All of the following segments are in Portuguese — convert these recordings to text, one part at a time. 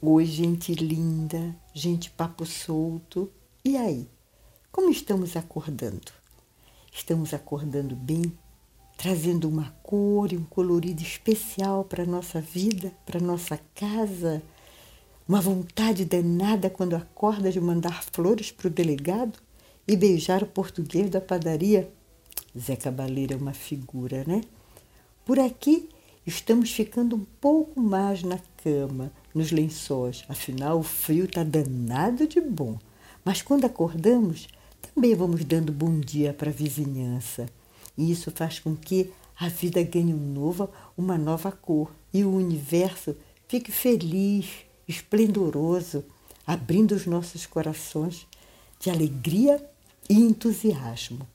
Oi, gente linda, gente papo solto. E aí? Como estamos acordando? Estamos acordando bem, trazendo uma cor e um colorido especial para a nossa vida, para a nossa casa. Uma vontade danada quando acorda de mandar flores para o delegado e beijar o português da padaria. Zé Cabaleiro é uma figura, né? Por aqui estamos ficando um pouco mais na cama, nos lençóis. Afinal, o frio está danado de bom. Mas quando acordamos, também vamos dando bom dia para a vizinhança. E isso faz com que a vida ganhe um novo, uma nova cor e o universo fique feliz, esplendoroso, abrindo os nossos corações de alegria e entusiasmo.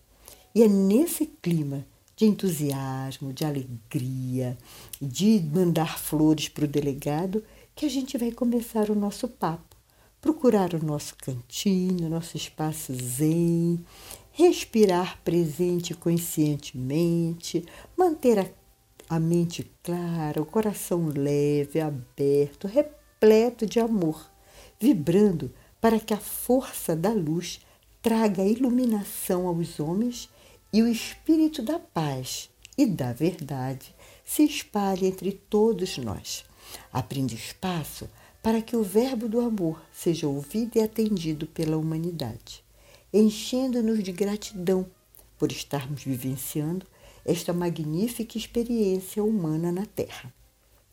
E é nesse clima de entusiasmo, de alegria, de mandar flores para o delegado que a gente vai começar o nosso papo. Procurar o nosso cantinho, nosso espaço zen, respirar presente conscientemente, manter a, a mente clara, o coração leve, aberto, repleto de amor, vibrando para que a força da luz traga iluminação aos homens e o espírito da paz e da verdade se espalhe entre todos nós abrindo espaço para que o verbo do amor seja ouvido e atendido pela humanidade, enchendo-nos de gratidão por estarmos vivenciando esta magnífica experiência humana na Terra.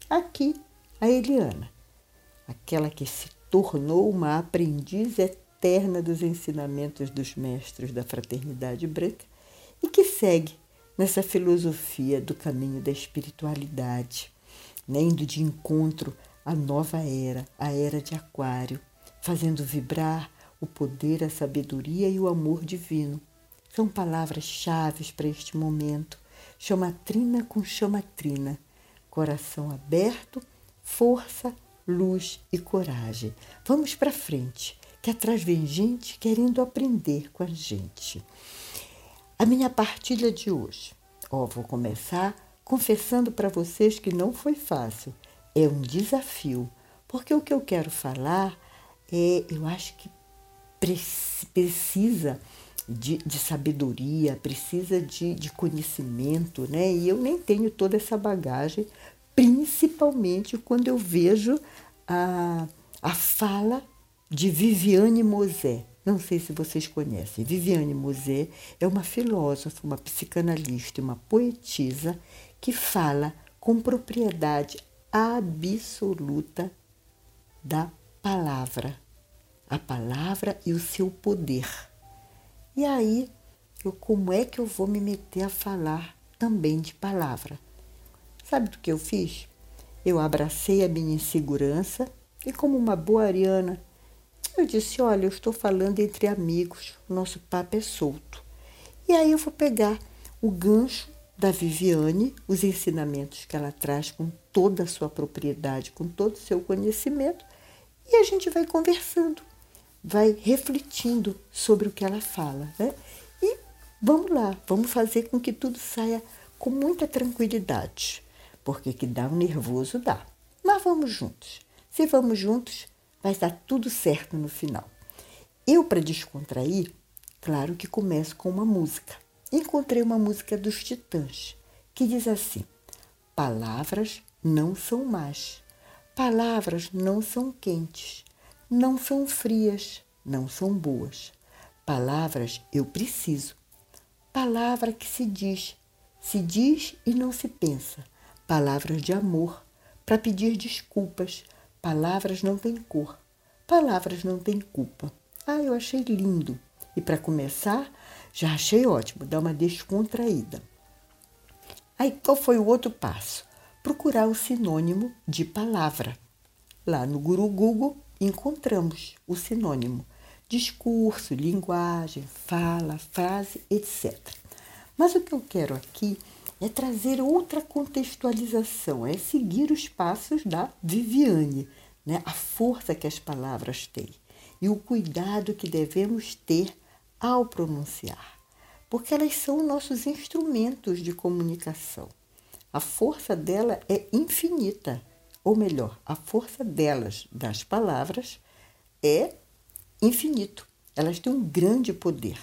Aqui, a Eliana, aquela que se tornou uma aprendiz eterna dos ensinamentos dos mestres da fraternidade branca e que segue nessa filosofia do caminho da espiritualidade né, indo de encontro à nova era, a era de Aquário, fazendo vibrar o poder, a sabedoria e o amor divino. São palavras-chave para este momento. Chamatrina com chamatrina, coração aberto, força, luz e coragem. Vamos para frente, que atrás vem gente querendo aprender com a gente. A minha partilha de hoje. Ó, vou começar confessando para vocês que não foi fácil. É um desafio, porque o que eu quero falar é, eu acho que precisa de, de sabedoria, precisa de, de conhecimento, né? E eu nem tenho toda essa bagagem, principalmente quando eu vejo a, a fala de Viviane Mosé. Não sei se vocês conhecem. Viviane Mosé é uma filósofa, uma psicanalista, uma poetisa que fala com propriedade absoluta da palavra, a palavra e o seu poder. E aí, eu, como é que eu vou me meter a falar também de palavra? Sabe do que eu fiz? Eu abracei a minha insegurança e, como uma boa ariana, eu disse: Olha, eu estou falando entre amigos, o nosso papo é solto. E aí eu vou pegar o gancho da Viviane, os ensinamentos que ela traz com toda a sua propriedade, com todo o seu conhecimento, e a gente vai conversando, vai refletindo sobre o que ela fala. Né? E vamos lá, vamos fazer com que tudo saia com muita tranquilidade, porque que dá um nervoso, dá. Mas vamos juntos. Se vamos juntos, vai dar tudo certo no final. Eu, para descontrair, claro que começo com uma música encontrei uma música dos Titãs que diz assim: Palavras não são más, palavras não são quentes, não são frias, não são boas. Palavras eu preciso. Palavra que se diz, se diz e não se pensa. Palavras de amor, para pedir desculpas. Palavras não têm cor, palavras não têm culpa. Ah, eu achei lindo. E para começar, já achei ótimo, dar uma descontraída. Aí qual foi o outro passo? Procurar o sinônimo de palavra. Lá no Guru Google encontramos o sinônimo: discurso, linguagem, fala, frase, etc. Mas o que eu quero aqui é trazer outra contextualização, é seguir os passos da Viviane, né? a força que as palavras têm e o cuidado que devemos ter ao pronunciar, porque elas são nossos instrumentos de comunicação. A força dela é infinita, ou melhor, a força delas, das palavras, é infinito. Elas têm um grande poder,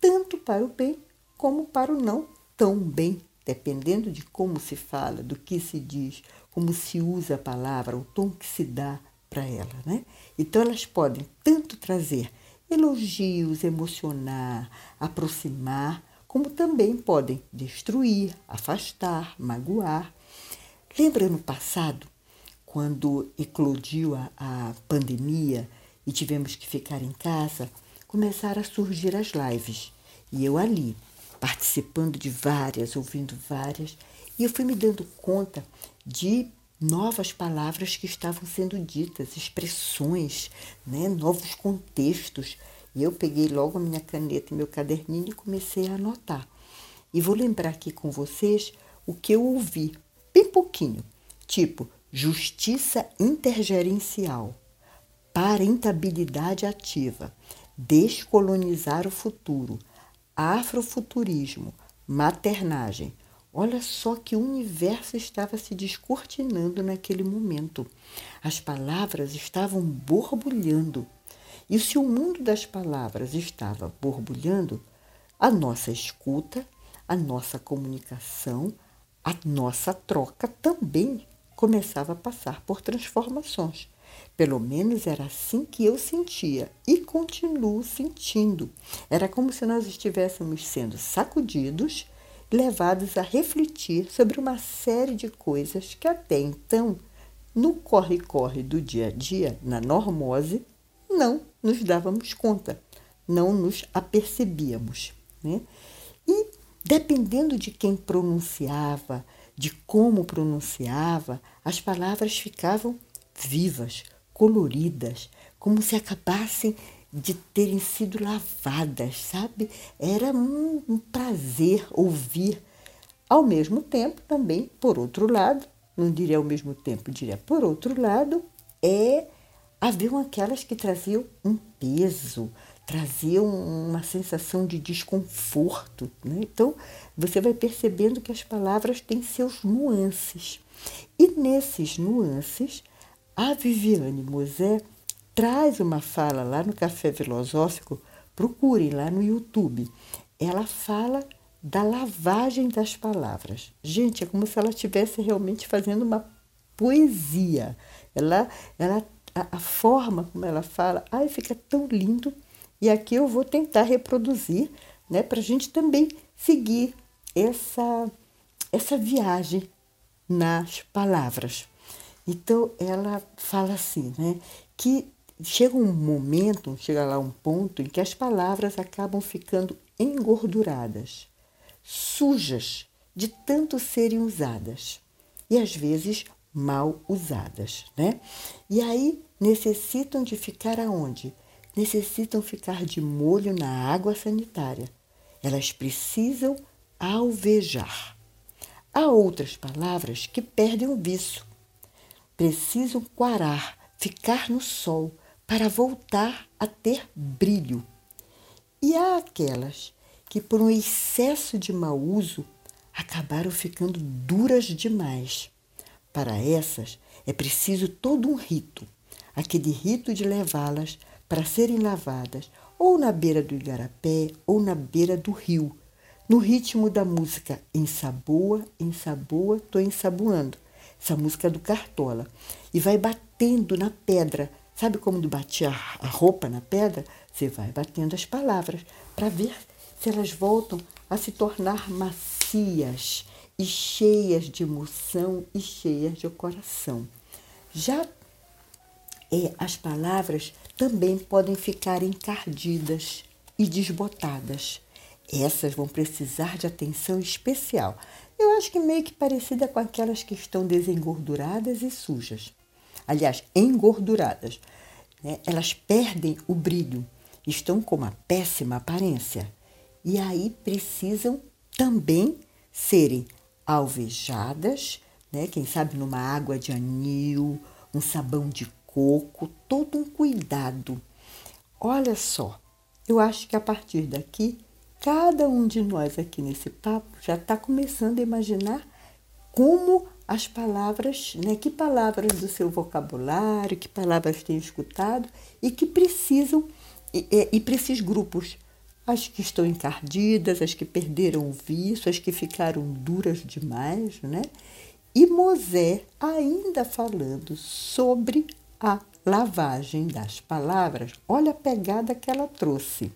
tanto para o bem como para o não tão bem, dependendo de como se fala, do que se diz, como se usa a palavra, o tom que se dá para ela, né? Então elas podem tanto trazer elogios, emocionar, aproximar, como também podem destruir, afastar, magoar. Lembra no passado, quando eclodiu a, a pandemia e tivemos que ficar em casa, começaram a surgir as lives. E eu ali, participando de várias, ouvindo várias, e eu fui me dando conta de novas palavras que estavam sendo ditas, expressões, né, novos contextos. E eu peguei logo a minha caneta e meu caderninho e comecei a anotar. E vou lembrar aqui com vocês o que eu ouvi, bem pouquinho, tipo justiça intergerencial, parentabilidade ativa, descolonizar o futuro, afrofuturismo, maternagem, Olha só que o universo estava se descortinando naquele momento. As palavras estavam borbulhando. E se o mundo das palavras estava borbulhando, a nossa escuta, a nossa comunicação, a nossa troca também começava a passar por transformações. Pelo menos era assim que eu sentia e continuo sentindo. Era como se nós estivéssemos sendo sacudidos levados a refletir sobre uma série de coisas que até então, no corre-corre do dia a dia, na normose, não nos dávamos conta, não nos apercebíamos. Né? E dependendo de quem pronunciava, de como pronunciava, as palavras ficavam vivas, coloridas, como se acabassem de terem sido lavadas, sabe? Era um, um prazer ouvir. Ao mesmo tempo, também, por outro lado, não diria ao mesmo tempo, diria por outro lado, é haviam aquelas que traziam um peso, traziam uma sensação de desconforto. Né? Então, você vai percebendo que as palavras têm seus nuances. E nesses nuances, a Viviane Mosé traz uma fala lá no Café Filosófico, procurem lá no YouTube. Ela fala da lavagem das palavras. Gente, é como se ela estivesse realmente fazendo uma poesia. Ela, ela, a, a forma como ela fala, ai, fica tão lindo. E aqui eu vou tentar reproduzir, né, para a gente também seguir essa, essa viagem nas palavras. Então, ela fala assim, né, que chega um momento, chega lá um ponto em que as palavras acabam ficando engorduradas, sujas de tanto serem usadas e às vezes mal usadas, né? E aí necessitam de ficar aonde? Necessitam ficar de molho na água sanitária. Elas precisam alvejar. Há outras palavras que perdem o viço. Precisam quarar, ficar no sol, para voltar a ter brilho. E há aquelas que, por um excesso de mau uso, acabaram ficando duras demais. Para essas é preciso todo um rito, aquele rito de levá-las para serem lavadas ou na beira do igarapé ou na beira do rio, no ritmo da música Ensaboa, Ensaboa, tô ensaboando. Essa música é do Cartola. E vai batendo na pedra Sabe como bater a roupa na pedra? Você vai batendo as palavras para ver se elas voltam a se tornar macias e cheias de emoção e cheias de coração. Já é, as palavras também podem ficar encardidas e desbotadas. Essas vão precisar de atenção especial. Eu acho que meio que parecida com aquelas que estão desengorduradas e sujas aliás, engorduradas, né? elas perdem o brilho, estão com uma péssima aparência e aí precisam também serem alvejadas, né? quem sabe numa água de anil, um sabão de coco, todo um cuidado. Olha só, eu acho que a partir daqui, cada um de nós aqui nesse papo já está começando a imaginar como as palavras, né? Que palavras do seu vocabulário, que palavras tem escutado e que precisam e, e para esses grupos, as que estão encardidas, as que perderam o vício, as que ficaram duras demais, né? E Mosé ainda falando sobre a lavagem das palavras. Olha a pegada que ela trouxe.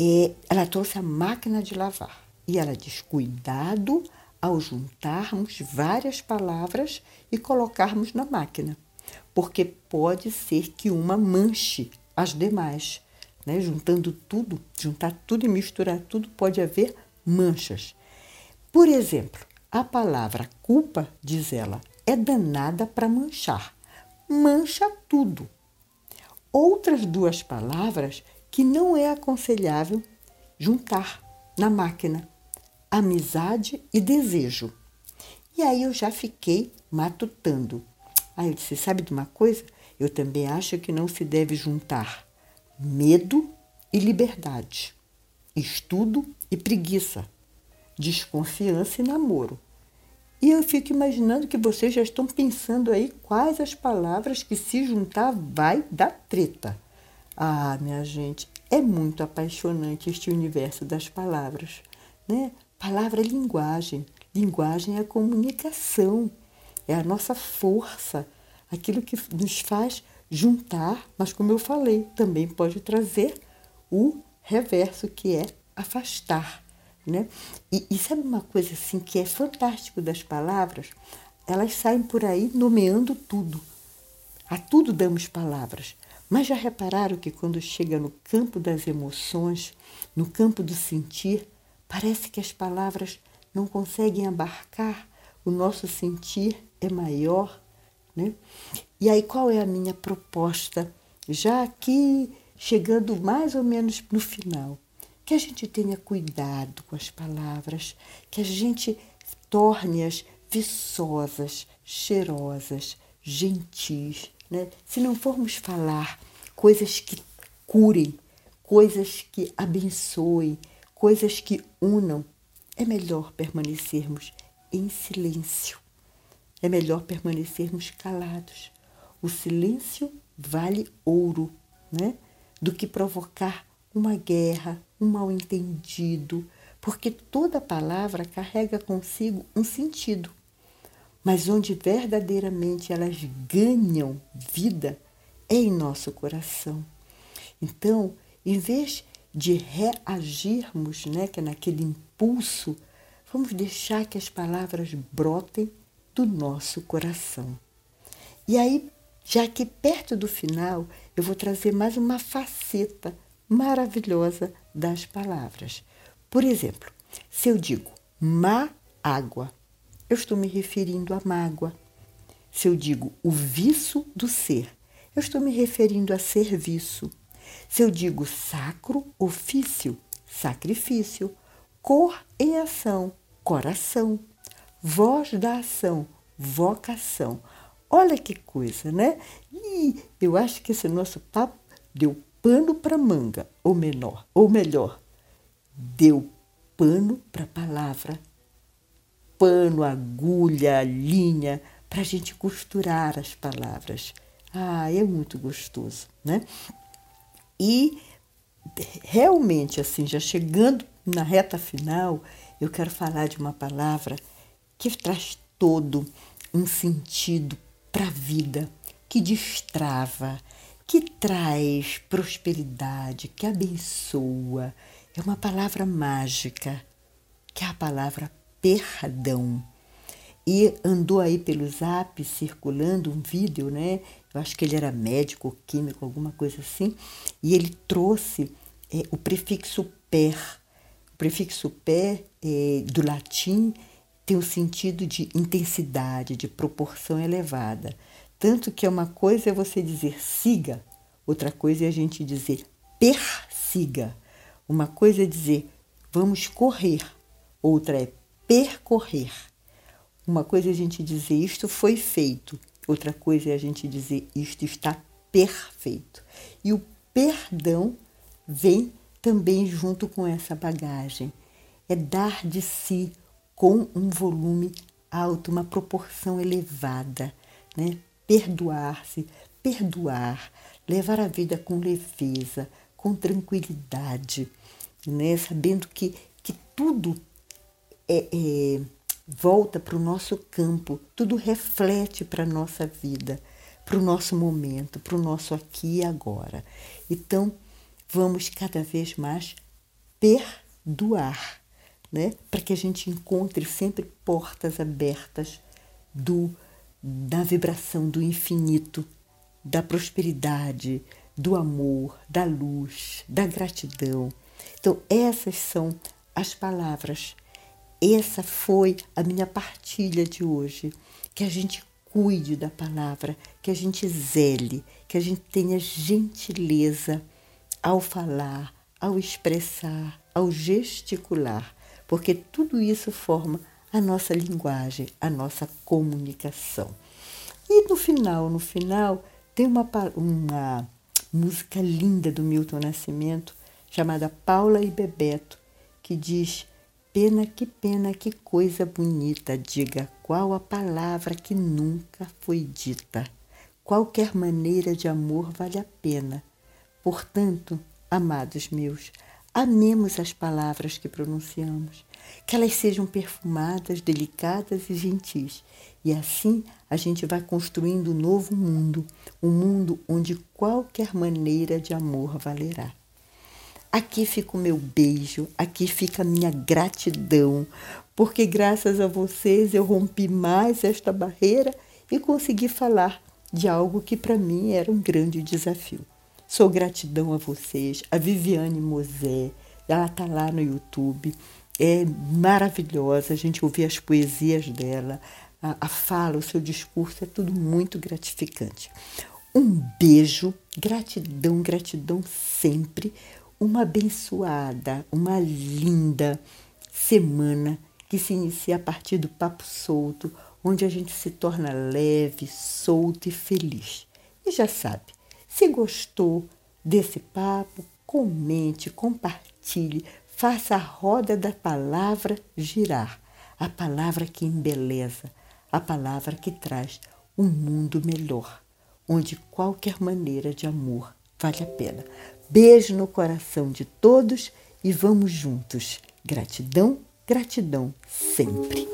É, ela trouxe a máquina de lavar. E ela diz: cuidado ao juntarmos várias palavras e colocarmos na máquina, porque pode ser que uma manche as demais. Né? Juntando tudo, juntar tudo e misturar tudo, pode haver manchas. Por exemplo, a palavra culpa, diz ela, é danada para manchar. Mancha tudo. Outras duas palavras que não é aconselhável juntar na máquina: amizade e desejo. E aí eu já fiquei matutando. Aí eu disse: sabe de uma coisa? Eu também acho que não se deve juntar medo e liberdade, estudo e preguiça, desconfiança e namoro. E eu fico imaginando que vocês já estão pensando aí quais as palavras que se juntar vai dar treta. Ah, minha gente, é muito apaixonante este universo das palavras, né? Palavra é linguagem, linguagem é comunicação, é a nossa força, aquilo que nos faz juntar, mas como eu falei, também pode trazer o reverso, que é afastar. Né? E, e sabe uma coisa assim que é fantástico das palavras? Elas saem por aí nomeando tudo. A tudo damos palavras. Mas já repararam que quando chega no campo das emoções, no campo do sentir, parece que as palavras não conseguem abarcar o nosso sentir é maior, né? E aí, qual é a minha proposta? Já aqui, chegando mais ou menos no final, que a gente tenha cuidado com as palavras, que a gente torne-as viçosas, cheirosas, gentis. Né? Se não formos falar coisas que curem, coisas que abençoem, coisas que unam, é melhor permanecermos em silêncio é melhor permanecermos calados. O silêncio vale ouro, né? Do que provocar uma guerra, um mal-entendido, porque toda palavra carrega consigo um sentido. Mas onde verdadeiramente elas ganham vida é em nosso coração. Então, em vez de reagirmos, né, que é naquele impulso, vamos deixar que as palavras brotem do nosso coração. E aí, já que perto do final, eu vou trazer mais uma faceta maravilhosa das palavras. Por exemplo, se eu digo má água, eu estou me referindo à mágoa. Se eu digo o vício do ser, eu estou me referindo a serviço. Se eu digo sacro ofício, sacrifício, cor em ação, coração voz da ação, vocação. Olha que coisa, né? E eu acho que esse nosso papo deu pano para manga, ou menor, ou melhor, deu pano para palavra, pano, agulha, linha, para a gente costurar as palavras. Ah, é muito gostoso, né? E realmente, assim, já chegando na reta final, eu quero falar de uma palavra que traz todo um sentido para a vida, que destrava, que traz prosperidade, que abençoa. É uma palavra mágica, que é a palavra perdão. E andou aí pelo zap circulando um vídeo, né? Eu acho que ele era médico, químico, alguma coisa assim, e ele trouxe é, o prefixo per. O prefixo per é, do latim tem o sentido de intensidade, de proporção elevada. Tanto que é uma coisa é você dizer siga, outra coisa é a gente dizer persiga. Uma coisa é dizer vamos correr, outra é percorrer. Uma coisa é a gente dizer isto foi feito, outra coisa é a gente dizer isto está perfeito. E o perdão vem também junto com essa bagagem. É dar de si com um volume alto, uma proporção elevada, né? Perdoar-se, perdoar, levar a vida com leveza, com tranquilidade, né? Sabendo que, que tudo é, é volta para o nosso campo, tudo reflete para a nossa vida, para o nosso momento, para o nosso aqui e agora. Então, vamos cada vez mais perdoar, né? Para que a gente encontre sempre portas abertas do da vibração do infinito, da prosperidade, do amor, da luz, da gratidão. Então, essas são as palavras. Essa foi a minha partilha de hoje. Que a gente cuide da palavra, que a gente zele, que a gente tenha gentileza ao falar, ao expressar, ao gesticular, porque tudo isso forma a nossa linguagem, a nossa comunicação. E no final, no final, tem uma, uma música linda do Milton Nascimento chamada Paula e Bebeto, que diz: Pena que pena, que coisa bonita, diga qual a palavra que nunca foi dita. Qualquer maneira de amor vale a pena. Portanto, amados meus, amemos as palavras que pronunciamos, que elas sejam perfumadas, delicadas e gentis. E assim a gente vai construindo um novo mundo, um mundo onde qualquer maneira de amor valerá. Aqui fica o meu beijo, aqui fica a minha gratidão, porque graças a vocês eu rompi mais esta barreira e consegui falar de algo que para mim era um grande desafio. Sou gratidão a vocês, a Viviane Mosé, ela está lá no YouTube, é maravilhosa a gente ouvir as poesias dela, a, a fala, o seu discurso, é tudo muito gratificante. Um beijo, gratidão, gratidão sempre, uma abençoada, uma linda semana que se inicia a partir do Papo Solto, onde a gente se torna leve, solto e feliz. E já sabe, se gostou desse papo, comente, compartilhe, faça a roda da palavra girar, a palavra que embeleza, a palavra que traz um mundo melhor, onde qualquer maneira de amor vale a pena. Beijo no coração de todos e vamos juntos. Gratidão, gratidão sempre.